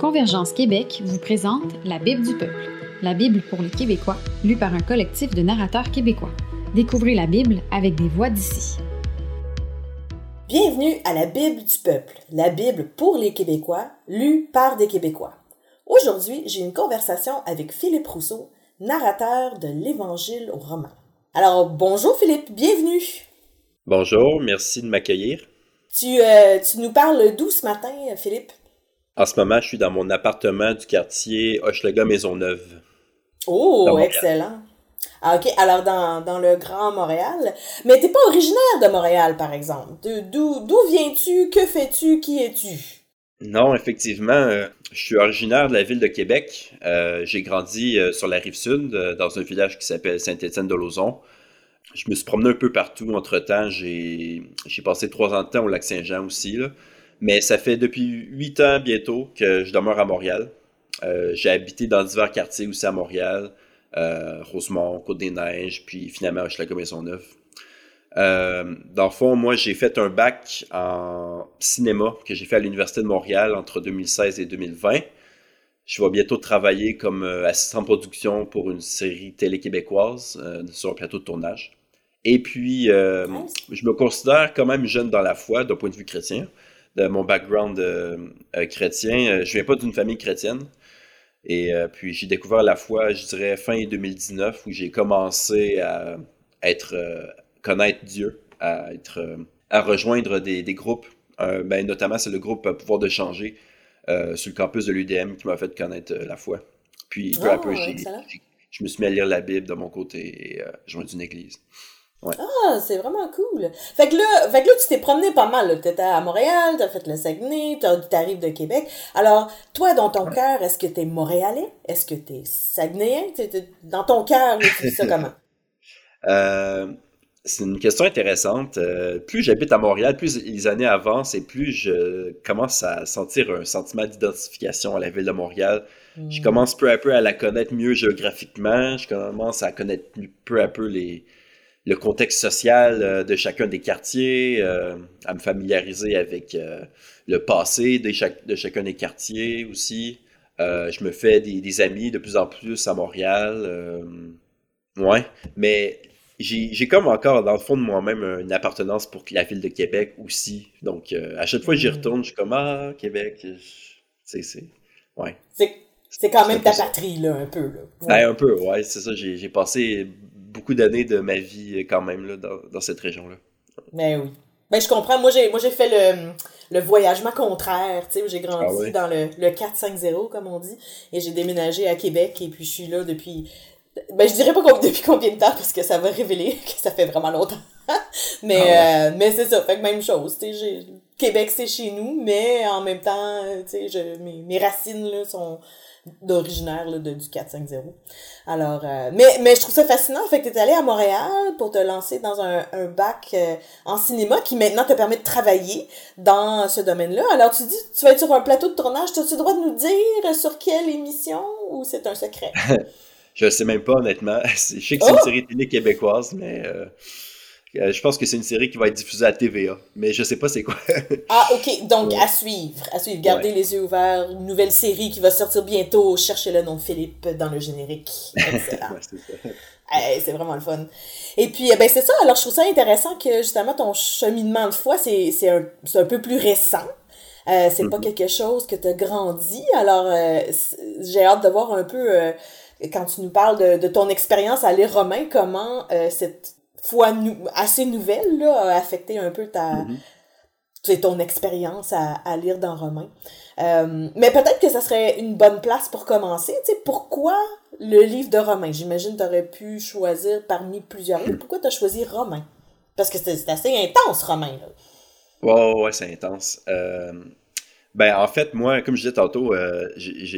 Convergence Québec vous présente La Bible du peuple, la Bible pour les Québécois, lue par un collectif de narrateurs québécois. Découvrez la Bible avec des voix d'ici. Bienvenue à la Bible du peuple, la Bible pour les Québécois, lue par des Québécois. Aujourd'hui, j'ai une conversation avec Philippe Rousseau, narrateur de l'Évangile aux Romains. Alors, bonjour Philippe, bienvenue. Bonjour, merci de m'accueillir. Tu, euh, tu nous parles d'où ce matin, Philippe? En ce moment, je suis dans mon appartement du quartier Hochelaga Maisonneuve. Oh, excellent. Ah, ok, alors dans, dans, le Grand Montréal. Mais t'es pas originaire de Montréal, par exemple. D'où viens-tu? Que fais-tu? Qui es-tu? Non, effectivement, euh, je suis originaire de la ville de Québec. Euh, j'ai grandi euh, sur la rive sud, dans un village qui s'appelle Saint-Étienne-de-Lauzon. Je me suis promené un peu partout entre-temps. J'ai passé trois ans de temps au lac Saint-Jean aussi. Là. Mais ça fait depuis huit ans bientôt que je demeure à Montréal. Euh, j'ai habité dans divers quartiers aussi à Montréal, euh, Rosemont, Côte-des-Neiges, puis finalement Hochelaga Maisonneuve. Euh, dans le fond, moi, j'ai fait un bac en cinéma que j'ai fait à l'Université de Montréal entre 2016 et 2020. Je vais bientôt travailler comme euh, assistant de production pour une série télé québécoise sur un plateau de tournage. Et puis, je me considère quand même jeune dans la foi d'un point de vue chrétien de mon background euh, euh, chrétien. Euh, je viens pas d'une famille chrétienne. Et puis j'ai découvert la foi, je dirais, fin 2019, où j'ai commencé à être connaître Dieu, à être à rejoindre des, groupes. ben, notamment, c'est le groupe Pouvoir de changer sur le campus de l'UDM qui m'a fait connaître la foi. Puis peu à peu, je me suis mis à lire la Bible de mon côté et joindre une église. Ah, c'est vraiment cool. Fait que là, fait que là tu t'es promené pas mal. Tu étais à Montréal, tu as fait le Saguenay, tu arrives de Québec. Alors, toi, dans ton cœur, est-ce que tu es montréalais? Est-ce que tu es saguenayen? dans ton cœur, tu fais ça comment? Euh, c'est une question intéressante. Euh, plus j'habite à Montréal, plus les années avancent et plus je commence à sentir un sentiment d'identification à la ville de Montréal. Je hmm. commence peu à peu à la connaître mieux géographiquement. Je commence à connaître peu à peu les le contexte social euh, de chacun des quartiers, euh, à me familiariser avec euh, le passé de, de, chacun des quartiers aussi. je me fais des, amis de plus en plus à Montréal. ouais, mais j'ai comme encore dans le fond de moi-même une appartenance pour la ville de Québec aussi. Donc à chaque fois que j'y mm. retourne, je suis comme Ah, Québec, c'est. Ouais. C'est quand même ta patrie, là, un peu. Là. Ben, un peu, ouais, c'est ça. J'ai passé beaucoup d'années de ma vie euh, quand même là, dans, dans cette région-là. Mais oui. Ben, je comprends. Moi, j'ai, moi, j'ai fait le, le voyagement contraire. Tu sais, j'ai grandi ah dans le, le 4-5-0, comme on dit. Et j'ai déménagé à Québec. Et puis, je suis là depuis. Ben, je dirais pas depuis combien de temps, parce que ça va révéler que ça fait vraiment longtemps. mais, ah euh, mais c'est ça. Fait que même chose. Tu sais, Québec, c'est chez nous. Mais en même temps, tu sais, mes, mes racines, là, sont d'originaire de, du 4-5-0. Alors, euh, mais, mais je trouve ça fascinant. Fait que tu es allé à Montréal pour te lancer dans un, un bac euh, en cinéma qui maintenant te permet de travailler dans ce domaine-là. Alors, tu dis, tu vas être sur un plateau de tournage. As-tu le droit de nous dire sur quelle émission ou c'est un secret? je sais même pas, honnêtement. Je sais que c'est une oh! série télé québécoise, mais... Euh, je pense que c'est une série qui va être diffusée à TVA, mais je sais pas c'est quoi. ah, ok. Donc, à suivre. À suivre. Gardez les yeux ouverts. Une nouvelle série qui va sortir bientôt. Cherchez le nom de Philippe dans le générique. Excellent. c'est vraiment le fun. Et puis, eh ben, c'est ça. Alors, je trouve ça intéressant que, justement, ton cheminement de foi, c'est un, un peu plus récent. Euh, c'est pas mm-hmm. quelque chose que tu as grandi. Alors, euh, j'ai hâte de voir un peu, euh, quand tu nous parles de, de ton expérience à Romain, comment cette foi assez nouvelle là, a affecté un peu ta, mm-hmm. ton expérience à, à, lire dans Romain. Euh, mais peut-être que ça serait une bonne place pour commencer. Tu sais, pourquoi le livre de Romain? J'imagine que tu aurais pu choisir parmi plusieurs livres. Pourquoi tu as choisi Romain? Parce que c'est assez intense, Romain. Là. Ouais, ouais, c'est intense. Euh, ben, en fait, moi, comme je disais tantôt, euh,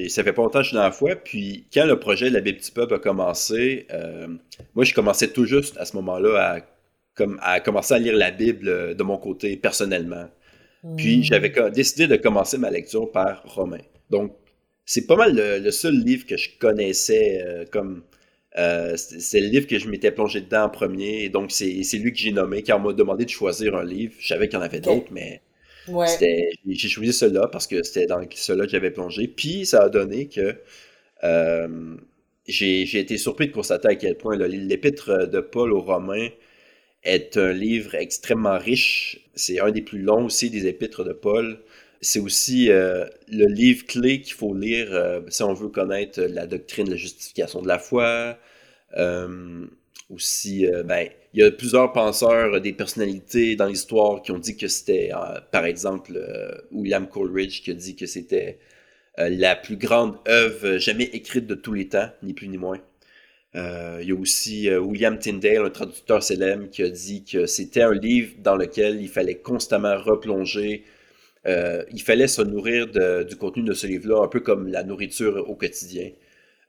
ça fait pas longtemps que je suis dans la foi. Puis, quand le projet de la Bible du Peuple a commencé, euh, moi, je commençais tout juste à ce moment-là à, comme, à commencer à lire la Bible de mon côté personnellement. Puis, hmm. j'avais décidé de commencer ma lecture par Romain. Donc, c'est pas mal le, seul livre que je connaissais euh, comme. c'est le livre que je m'étais plongé dedans en premier. Et donc, c'est lui que j'ai nommé. Quand on m'a demandé de choisir un livre, je savais qu'il y en avait d'autres, mais J'ai choisi cela parce que c'était dans cela que j'avais plongé. Puis ça a donné que euh, j'ai été surpris de constater à quel point l'épître de Paul aux Romains est un livre extrêmement riche. C'est un des plus longs aussi des épîtres de Paul. C'est aussi euh, le livre clé qu'il faut lire euh, si on veut connaître la doctrine de la justification de la foi. Euh, ben, il y a plusieurs penseurs, des personnalités dans l'histoire qui ont dit que c'était, par exemple, William Coleridge qui a dit que c'était la plus grande œuvre jamais écrite de tous les temps, ni plus ni moins. Euh, il y a aussi euh, William Tyndale, un traducteur célèbre, qui a dit que c'était un livre dans lequel il fallait constamment replonger. Euh, il fallait se nourrir du contenu de ce livre-là, un peu comme la nourriture au quotidien.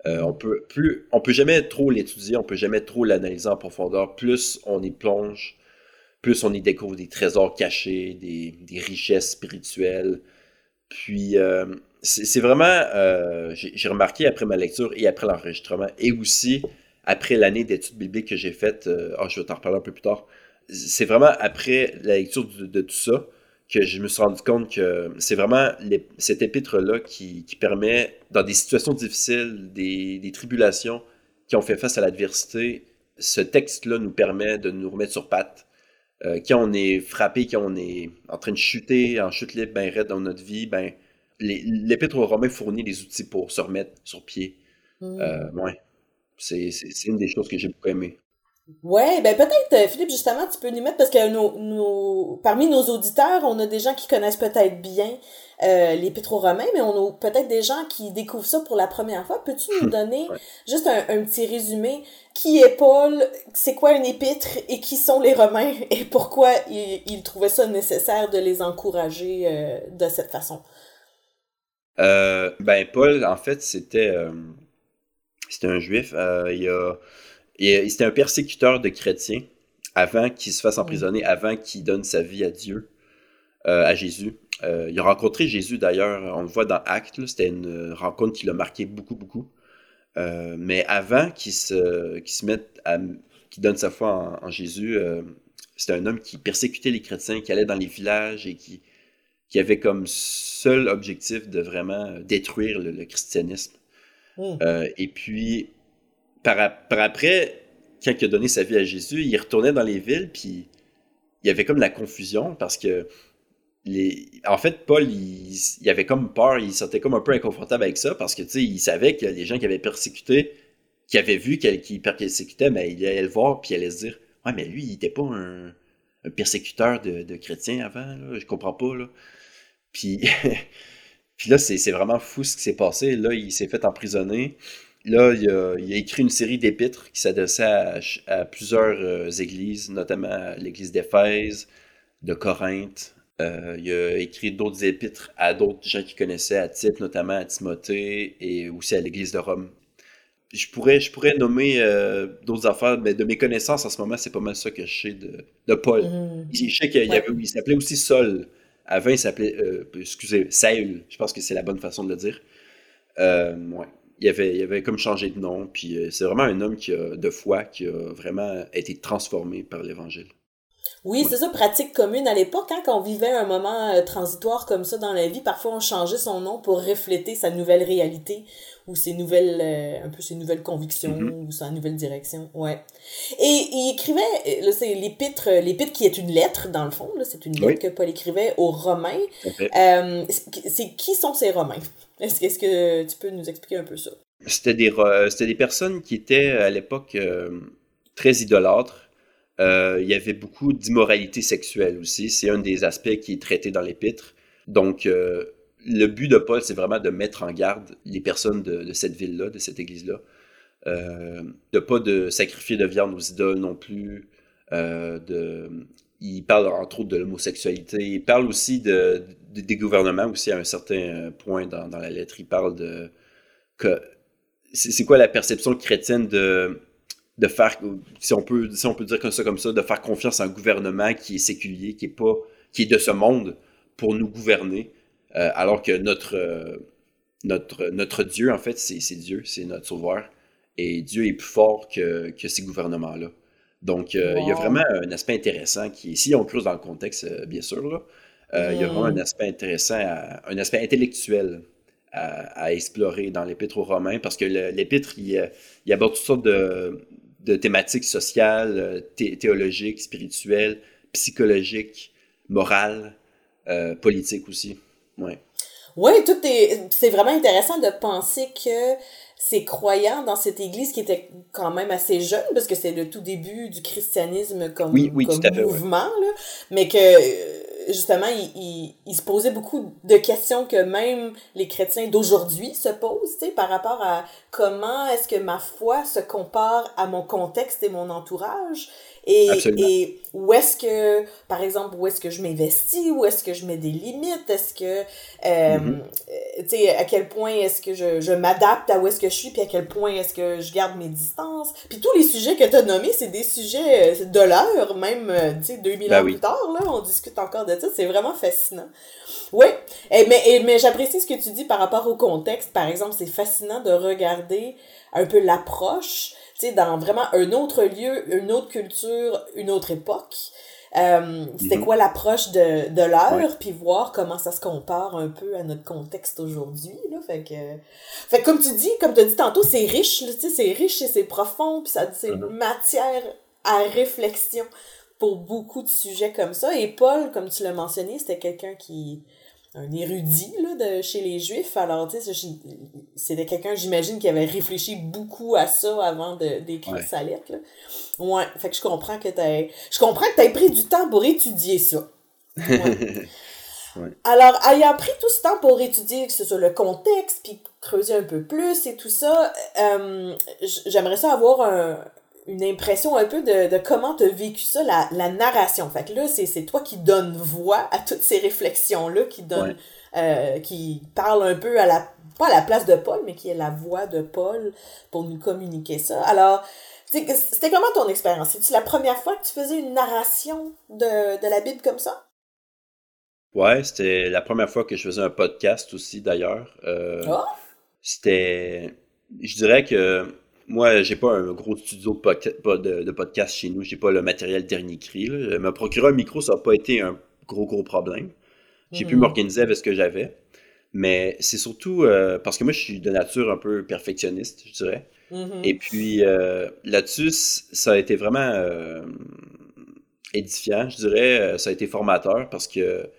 On peut plus, peut jamais trop l'étudier, on peut jamais trop l'analyser en profondeur. Plus on y plonge, plus on y découvre des trésors cachés, des, richesses spirituelles. Puis c'est vraiment, euh, j'ai remarqué après ma lecture et après l'enregistrement, et aussi après l'année d'études bibliques que j'ai faite, euh, oh, je vais t'en reparler un peu plus tard, c'est vraiment après la lecture de, tout ça que je me suis rendu compte que c'est vraiment cet épître-là qui, permet, dans des situations difficiles, des, tribulations qui ont fait face à l'adversité, ce texte-là nous permet de nous remettre sur pattes. Euh, quand on est frappé, quand on est en train de chuter, en chute libre, ben raide dans notre vie, ben l'Épître aux Romains fournit les outils pour se remettre sur pied. Hmm. Euh, ouais. C'est une des choses que j'ai beaucoup aimé. Ouais, ben peut-être, euh, Philippe, justement, tu peux nous mettre, parce que nos, parmi nos auditeurs, on a des gens qui connaissent peut-être bien euh, l'Épître aux Romains, mais on a peut-être des gens qui découvrent ça pour la première fois. Peux-tu nous donner juste un, petit résumé? Qui est Paul? C'est quoi une épître? Et qui sont les Romains? Et pourquoi il, trouvait ça nécessaire de les encourager euh, de cette façon? Euh, ben, Paul, en fait, c'était c'était un juif. Il a, c'était un persécuteur de chrétiens avant qu'il se fasse emprisonner, avant qu'il donne sa vie à Dieu, à Jésus. il a rencontré Jésus d'ailleurs, on le voit dans Actes, c'était une rencontre qui l'a marqué beaucoup, beaucoup. mais avant qu'il se, se mette à. qu'il donne sa foi en, en Jésus, c'était un homme qui persécutait les chrétiens, qui allait dans les villages et qui, qui avait comme seul objectif de vraiment détruire le, christianisme. Euh, et puis, par, après, quand il a donné sa vie à Jésus, il retournait dans les villes, puis il y avait comme la confusion parce que les... en fait, Paul, il, avait comme peur, il se sentait comme un peu inconfortable avec ça parce que, tu sais, il savait que les gens qui avaient persécuté, qui avaient vu qu'il persécutait, mais il allait le voir, puis il allait se dire Ouais, mais lui, il n'était pas un, persécuteur de, chrétiens avant, là, je comprends pas, là. Puis, puis là, c'est vraiment fou ce qui s'est passé. Là, il s'est fait emprisonner. Là, il a, écrit une série d'épîtres qui s'adressaient à, plusieurs euh, églises, notamment l'église d'Éphèse, de Corinthe. Euh, il a écrit d'autres épîtres à d'autres gens qu'il connaissait, à Tite, notamment à Timothée, et aussi à l'église de Rome. Je pourrais, je pourrais nommer euh, d'autres affaires, mais de mes connaissances en ce moment, c'est pas mal ça que je sais de, Paul. Mmh. Je sais qu'il s'appelait aussi Saul. Avant, il s'appelait, excusez, Saül. Je pense que c'est la bonne façon de le dire. Ouais. Il avait, il avait comme changé de nom. Puis euh, c'est vraiment un homme qui a, de foi qui a vraiment été transformé par l'Évangile. Oui, c'est ça, pratique commune. À l'époque, hein, quand on vivait un moment transitoire comme ça dans la vie, parfois on changeait son nom pour refléter sa nouvelle réalité ou ses nouvelles euh, un peu ses nouvelles convictions mm-hmm. ou sa nouvelle direction. Ouais. Et il écrivait là c'est l'épître l'épître qui est une lettre dans le fond là c'est une lettre que Paul écrivait aux Romains. Euh, c'est qui sont ces Romains? Est-ce est que tu peux nous expliquer un peu ça? C'était des c'était des personnes qui étaient à l'époque euh, très idolâtres il y avait beaucoup d'immoralité sexuelle aussi c'est un des aspects qui est traité dans l'épître donc le but de Paul, c'est vraiment de mettre en garde les personnes de, cette ville-là, de cette église-là. Euh, de pas de sacrifier de viande aux idoles non plus. Euh, de, il parle entre autres de l'homosexualité. Il parle aussi de, des gouvernements aussi à un certain point dans, la lettre. Il parle de que c'est quoi la perception chrétienne de de faire si on peut si on peut dire comme ça comme ça de faire confiance à un gouvernement qui est séculier qui est pas qui est de ce monde pour nous gouverner euh, alors que notre, euh, notre, notre Dieu, en fait, c'est Dieu, c'est notre sauveur. Et Dieu est plus fort que, que ces gouvernements-là. Donc, euh, il y a vraiment un aspect intéressant qui, si on creuse dans le contexte, bien sûr, Il y a vraiment un aspect intéressant, un aspect intellectuel à, explorer dans l'Épître aux Romains, parce que l'Épître, il, il, aborde toutes sortes de, de thématiques sociales, théologiques, spirituelles, psychologiques, morales, euh, politiques aussi. Ouais. Oui, tout est. C'est vraiment intéressant de penser que ces croyants dans cette église qui était quand même assez jeune, parce que c'est le tout début du christianisme comme, mouvement, là, mais que justement, il, il, se posait beaucoup de questions que même les chrétiens d'aujourd'hui se posent, tu sais, par rapport à comment est-ce que ma foi se compare à mon contexte et mon entourage. Et, et où est-ce que, par exemple, où est-ce que je m'investis, où est-ce que je mets des limites, est-ce que, euh, mm-hmm. euh, tu sais, à quel point est-ce que je, je m'adapte à où est-ce que je suis, puis à quel point est-ce que je garde mes distances. Puis tous les sujets que tu as nommés, c'est des sujets euh, de l'heure, même, tu sais, 2000 ben ans plus tard, là, on discute encore de ça, c'est vraiment fascinant. Oui, et, mais, et, mais j'apprécie ce que tu dis par rapport au contexte. Par exemple, c'est fascinant de regarder un peu l'approche tu sais, dans vraiment un autre lieu, une autre culture, une autre époque. Euh, c'était mhm. quoi l'approche de, de l'heure, puis voir comment ça se compare un peu à notre contexte aujourd'hui. Là. Fait que, fait comme tu dis, comme tu as dit tantôt, c'est riche, c'est riche et c'est profond, puis ça c'est mhm. matière à réflexion pour beaucoup de sujets comme ça. Et Paul, comme tu l'as mentionné, c'était quelqu'un qui, un érudit là, de chez les Juifs. Alors, tu sais, c'était quelqu'un, j'imagine, qui avait réfléchi beaucoup à ça avant d'écrire sa lettre. Là. Ouais, fait que je comprends que t'aies... Je comprends que t'aies pris du temps pour étudier ça. Ouais. Alors, ayant pris tout ce temps pour étudier que ce soit le contexte, puis creuser un peu plus et tout ça, euh, j'aimerais ça avoir un, une impression un peu de, de comment tu as vécu ça, la, la narration. Fait que là, c'est toi qui donne voix à toutes ces réflexions-là, qui donne, euh, qui parle un peu à la, pas à la place de Paul, mais qui est la voix de Paul pour nous communiquer ça. Alors, c'était comment ton expérience? C'est-tu la première fois que tu faisais une narration de, de la Bible comme ça? Ouais, c'était la première fois que je faisais un podcast aussi, d'ailleurs. Euh, ah! C'était, je dirais que moi, j'ai pas un gros studio de, podcast chez nous. J'ai pas le matériel dernier cri. Me procurer un micro, ça n'a pas été un gros, gros problème. J'ai pu mm. m'organiser avec ce que j'avais. Mais c'est surtout euh, parce que moi, je suis de nature un peu perfectionniste, je dirais. Mm-hmm. Et puis euh, là-dessus, ça a été vraiment euh, édifiant, je dirais. Ça a été formateur parce que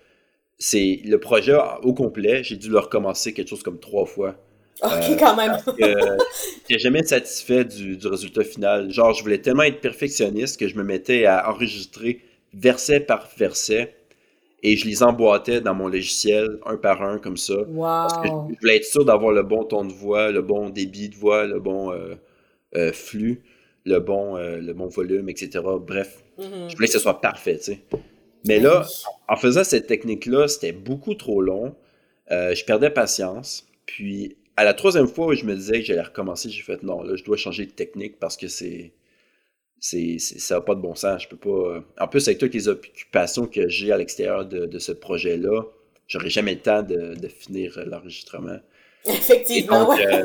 c'est le projet au complet. J'ai dû le recommencer quelque chose comme trois fois Ok, euh, quand même. j'ai jamais été satisfait du, résultat final. Genre, je voulais tellement être perfectionniste que je me mettais à enregistrer verset par verset et je les emboîtais dans mon logiciel un par un comme ça. Parce que je voulais être sûr d'avoir le bon ton de voix, le bon débit de voix, le bon euh, euh, flux, le bon, le bon volume, etc. Bref, mm-hmm. je voulais que ce soit parfait, tu sais. Mais là, en faisant cette technique-là, c'était beaucoup trop long. je perdais patience. Puis à la troisième fois où je me disais que j'allais recommencer, j'ai fait non, là, je dois changer de technique parce que c'est. c'est, ça n'a pas de bon sens. Je peux pas. Euh, en plus, avec toutes les occupations que j'ai à l'extérieur de, ce projet-là, j'aurais jamais le temps de, finir l'enregistrement. Effectivement, donc, euh,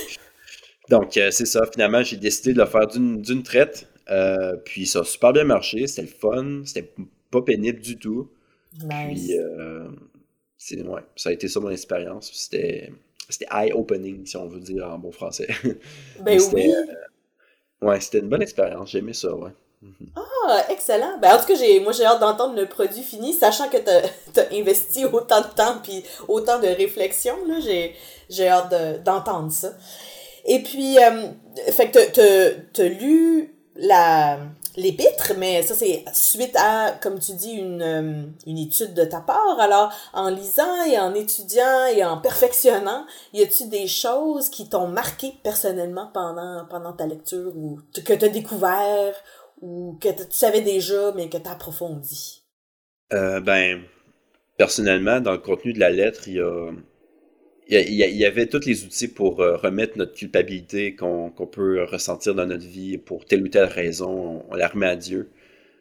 donc euh, c'est ça. Finalement, j'ai décidé de le faire d'une traite. puis ça a super bien marché. C'était le fun. C'était pas pénible du tout. Puis, ouais, ça a été ça mon expérience. C'était c'était eye-opening, si on veut dire en bon français. Ben oui. Euh, ouais, c'était une bonne expérience. J'ai aimé ça, ouais. Mhm. Ah, excellent. Ben, en tout cas, moi, j'ai hâte d'entendre le produit fini, sachant que tu as investi autant de temps puis autant de réflexion. Là, j'ai, hâte d'entendre ça. Et puis, euh, fait que tu as lu la, l'épître, mais ça c'est suite à, comme tu dis, une, euh, une étude de ta part. Alors, en lisant et en étudiant et en perfectionnant, y a-tu des choses qui t'ont marqué personnellement pendant, pendant ta lecture ou que tu as découvert ou que tu savais déjà mais que tu as approfondi? Euh, ben, personnellement, dans le contenu de la lettre, il y a il y, avait tous les outils pour euh, remettre notre culpabilité qu'on peut ressentir dans notre vie pour telle ou telle raison. On, la remet à Dieu.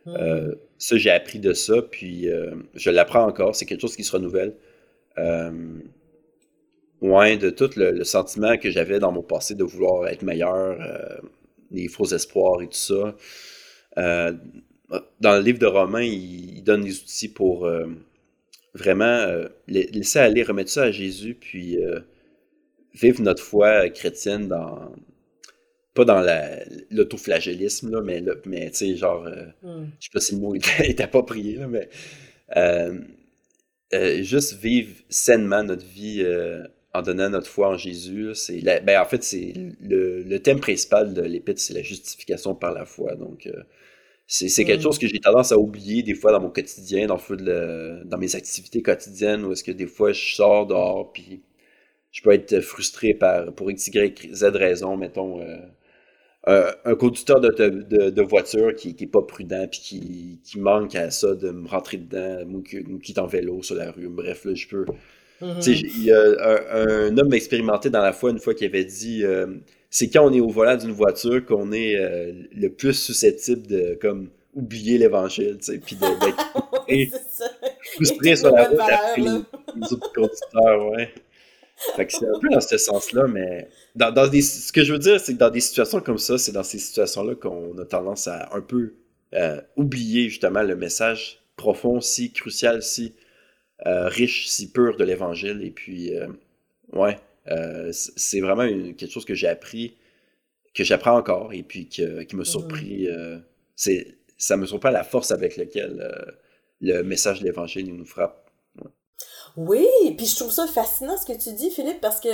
Hmm. Euh, ça, j'ai appris de ça, puis euh, je l'apprends encore. C'est quelque chose qui se renouvelle. loin de tout le, sentiment que j'avais dans mon passé de vouloir être meilleur, les faux espoirs et tout ça. dans le livre de Romains, il, donne des outils pour vraiment laisser aller, remettre ça à Jésus, puis vivre notre foi chrétienne dans pas dans l'autoflagellisme, là, mais, mais tu sais, genre, hmm. je sais pas si le mot est, approprié, là, mais juste vivre sainement notre vie en donnant notre foi en Jésus, c'est ben, en fait, c'est le, thème principal de l'Épître, c'est la justification par la foi. Donc, euh, c'est quelque mm. chose que j'ai tendance à oublier des fois dans mon quotidien, dans, le, dans mes activités quotidiennes, où est-ce que des fois je sors dehors, puis je peux être frustré par, pour x, y, z raison, mettons, euh, un, conducteur de, de, voiture qui n'est pas prudent, puis qui, qui, manque à ça de me rentrer dedans, ou qui, qui est en vélo sur la rue. Bref, là, je peux il y a un, homme expérimenté dans la foi une fois qui avait dit euh, c'est quand on est au volant d'une voiture qu'on est euh, le plus susceptible de comme oublier l'évangile, tu sais, puis d'être frustré sur la route après les, autres conducteurs, ouais. Fait que c'est un peu dans ce sens-là, mais dans, dans des, ce que je veux dire, c'est que dans des situations comme ça, c'est dans ces situations-là qu'on a tendance à un peu euh, oublier justement le message profond, si crucial, si euh, riche, si pur de l'Évangile. Et puis, ouais, c'est vraiment quelque chose que j'ai appris, que j'apprends encore, et puis qui m'a mhm. surpris. c'est ça me surprend la force avec laquelle le message de l'Évangile nous frappe. Oui, puis je trouve ça fascinant ce que tu dis, Philippe, parce que,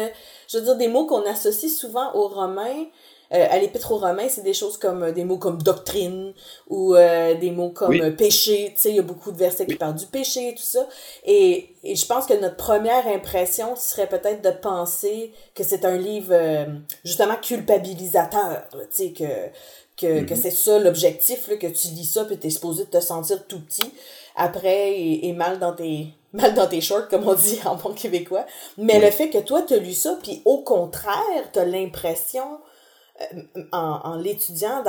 je veux dire, des mots qu'on associe souvent aux Romains, euh, à l'épître aux Romains, c'est des choses comme euh, des mots comme doctrine ou euh, des mots comme péché. Tu sais, il y a beaucoup de versets qui parlent du péché et tout ça. Et, et je pense que notre première impression serait peut-être de penser que c'est un livre justement culpabilisateur. Tu sais, que, que, que mm-hmm. c'est ça l'objectif, que tu lis ça puis t'es supposé te sentir tout petit après et, et mal dans tes mal dans tes shorts, comme on dit en bon québécois. Mais le fait que toi, tu as lu ça, puis au contraire, tu as l'impression euh, en, en l'étudiant,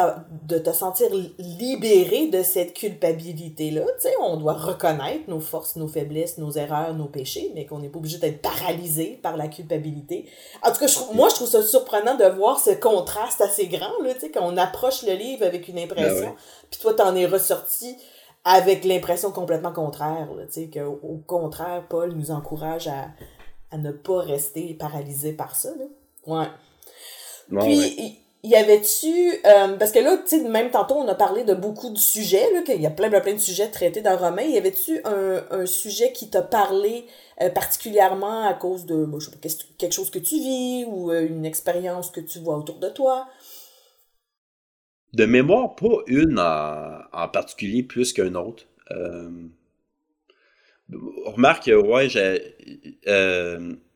de, te sentir libéré de cette culpabilité-là. Tu sais, on doit reconnaître nos forces, nos faiblesses, nos erreurs, nos péchés, mais qu'on n'est pas obligé d'être paralysé par la culpabilité. En tout cas, je, moi, je trouve ça surprenant de voir ce contraste assez grand, là, tu sais, qu'on approche le livre avec une impression, ben puis toi, t'en es ressorti avec l'impression complètement contraire, tu sais, qu'au contraire, Paul nous encourage à, à ne pas rester paralysé par ça, là. Ouais. Puis, il y avait-tu, euh, parce que là, tu sais, même tantôt, on a parlé de beaucoup de sujets, là, qu'il y a plein, plein, plein de sujets traités dans Romain. Y avait-tu un, un sujet qui t'a parlé euh, particulièrement à cause de, je sais pas, quelque chose que tu vis ou euh, une expérience que tu vois autour de toi? De mémoire, pas une en, en particulier plus qu'une autre. Remarque, ouais, j'ai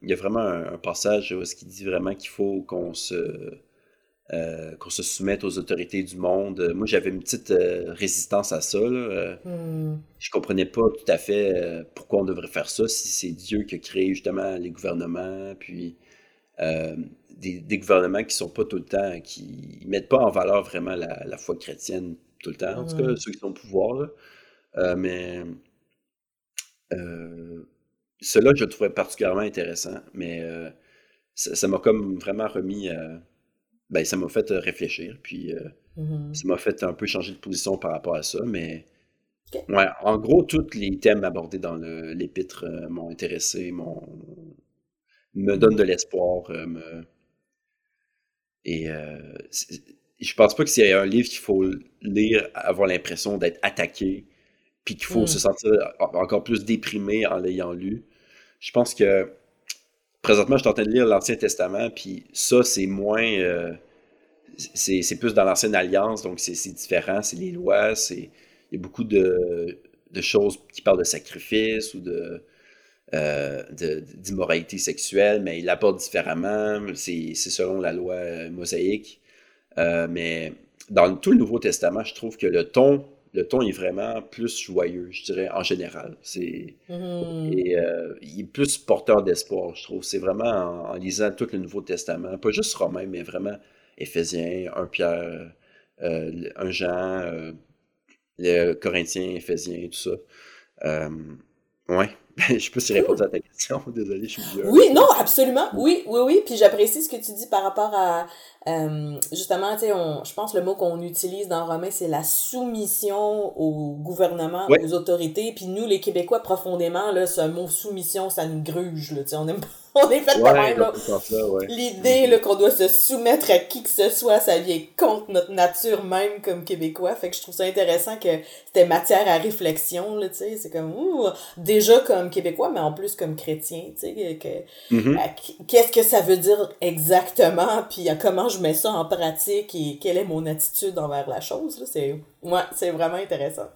il y a vraiment un, passage où ce qui dit vraiment qu'il faut qu'on se euh, qu'on se soumette aux autorités du monde. Moi, j'avais une petite euh, résistance à ça. Là. Euh, hmm. Je comprenais pas tout à fait pourquoi on devrait faire ça si c'est Dieu qui a créé justement les gouvernements, puis des, gouvernements qui sont pas tout le temps, qui mettent pas en valeur vraiment la, foi chrétienne tout le temps. En tout cas, hmm. ceux qui sont au pouvoir. mais cela, je le trouvais particulièrement intéressant, mais euh, ça m'a comme vraiment remis. ben, ça m'a fait euh, réfléchir, puis euh, mm-hmm. ça m'a fait un peu changer de position par rapport à ça, mais. Ouais, en gros, tous les thèmes abordés dans l'épître m'ont intéressé, m'ont me donnent de l'espoir. me... Et je pense pas que c'est un livre qu'il faut lire, avoir l'impression d'être attaqué, puis qu'il faut mm. se sentir encore plus déprimé en l'ayant lu je pense que présentement, je suis en train de lire l'Ancien Testament, puis ça, c'est moins. Euh, c'est plus dans l'Ancienne Alliance, donc c'est différent, c'est les lois, c'est. Il y a beaucoup de, choses qui parlent de sacrifice ou de. Euh, d'immoralité sexuelle, mais il l'apporte différemment. C'est selon la loi euh, mosaïque. mais dans tout le Nouveau Testament, je trouve que le ton le ton est vraiment plus joyeux, je dirais, en général. C'est, mm-hmm. Et euh, il est plus porteur d'espoir, je trouve. C'est vraiment en, lisant tout le Nouveau Testament, pas juste Romain, mais vraiment Éphésiens, un Pierre, euh, un Jean, euh, les Corinthiens, Éphésiens, tout ça. Ouais. je sais pas si répondre à ta question, désolé, je suis vieux. Oui, non, absolument, oui, oui, oui, puis j'apprécie ce que tu dis par rapport à, euh, justement, tu sais, je pense le mot qu'on utilise dans Romain, c'est la soumission au gouvernement, aux autorités, puis nous, les Québécois, profondément, là, ce mot soumission, ça nous gruge, là, tu sais, on aime pas on est fait de même, là. L'idée, là, qu'on doit se soumettre à qui que ce soit, ça vient contre notre nature même comme Québécois. Fait que je trouve ça intéressant que c'était matière à réflexion, là, tu sais. C'est comme, ouh, déjà comme Québécois, mais en plus comme chrétien, tu sais. Que, mm-hmm. Qu'est-ce que ça veut dire exactement, puis comment je mets ça en pratique et quelle est mon attitude envers la chose, là. C'est, ouais, c'est vraiment intéressant.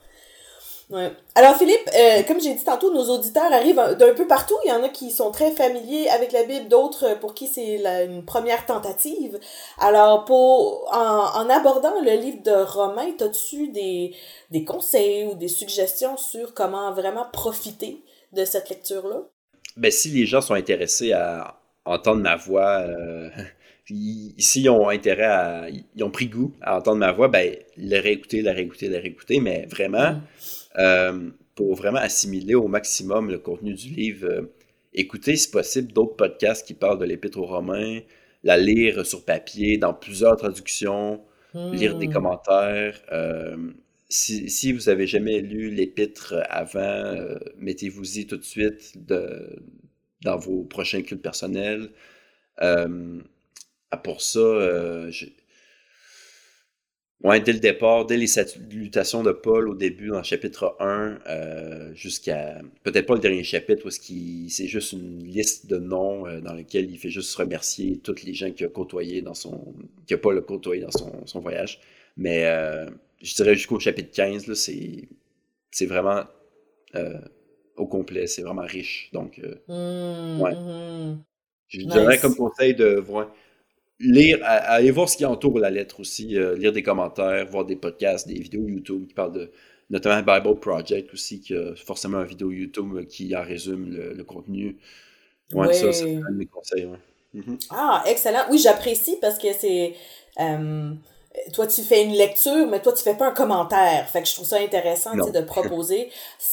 Ouais. Alors Philippe, euh, comme j'ai dit tantôt, nos auditeurs arrivent d'un peu partout. Il y en a qui sont très familiers avec la Bible, d'autres pour qui c'est une première tentative. Alors pour en, en abordant le livre de Romains, as-tu des, des conseils ou des suggestions sur comment vraiment profiter de cette lecture-là? Ben, si les gens sont intéressés à entendre ma voix, euh, s'ils ont intérêt à. Ils ont pris goût à entendre ma voix, ben, le réécouter, le réécouter, le réécouter, mais vraiment. Mm. Euh, pour vraiment assimiler au maximum le contenu du livre, euh, écouter, si possible, d'autres podcasts qui parlent de l'Épître aux Romains, la lire sur papier, dans plusieurs traductions, lire des hmm. commentaires. Euh, si, si, vous avez jamais lu l'Épître avant, mettez-vous-y tout de suite de, dans vos prochains cultes personnels. pour ça, Ouais, dès le départ, dès les salutations de Paul au début, dans le chapitre 1, euh, jusqu'à peut-être pas le dernier chapitre, où c'est juste une liste de noms euh, dans lequel il fait juste remercier toutes les gens qu'il a côtoyés dans son. qu'il a pas côtoyé dans son, voyage. Mais euh, je dirais jusqu'au chapitre 15, c'est, c'est vraiment au complet, c'est vraiment riche. Donc, mmh, ouais. Mmh. Je dirais comme conseil de voir lire, aller voir ce qui entoure la lettre aussi, euh, lire des commentaires, voir des podcasts, des vidéos YouTube qui parlent de, notamment Bible Project aussi, qui a forcément une vidéo YouTube qui en résume le, contenu. Ouais, ça, c'est un de mes conseils. Mhm. Ah, excellent. Oui, j'apprécie parce que c'est. Euh, toi, tu fais une lecture, mais toi, tu fais pas un commentaire. Fait que je trouve ça intéressant de proposer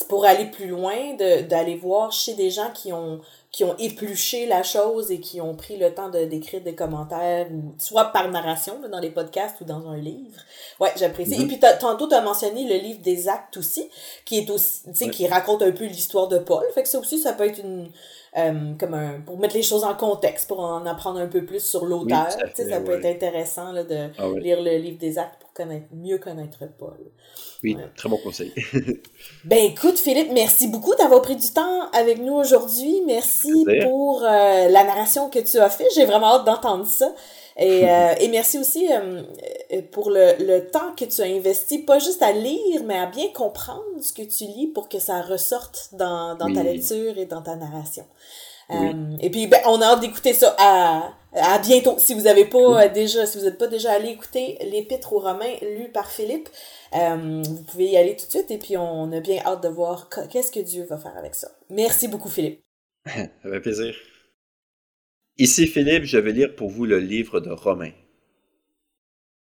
pour aller plus loin, d'aller voir chez des gens qui ont qui ont épluché la chose et qui ont pris le temps de d'écrire des commentaires, ou soit par narration dans les podcasts ou dans un livre. Ouais, j'apprécie. Et mm-hmm. puis tantôt, tu as mentionné le livre des actes aussi, qui est aussi, tu sais, qui raconte un peu l'histoire de Paul. Fait que ça aussi, ça peut être une, euh, comme un, pour mettre les choses en contexte, pour en apprendre un peu plus sur l'auteur. sais ça peut être intéressant là, de ah lire le livre des actes connaître, mieux connaître Paul. Oui, très bon conseil. ben écoute, Philippe, merci beaucoup d'avoir pris du temps avec nous aujourd'hui. Merci pour euh, la narration que tu as fait. J'ai vraiment hâte d'entendre ça. Et, euh, et merci aussi euh, pour le, le, temps que tu as investi, pas juste à lire, mais à bien comprendre ce que tu lis pour que ça ressorte dans, dans ta lecture et dans ta narration. Et puis, ben, on a hâte d'écouter ça à, à bientôt. Si vous avez pas déjà, si vous n'êtes pas déjà allé écouter l'Épître aux Romains lu par Philippe, euh, vous pouvez y aller tout de suite et puis on a bien hâte de voir qu'est-ce que Dieu va faire avec ça. Merci beaucoup, Philippe. Avec plaisir. Ici Philippe, je vais lire pour vous le livre de Romains.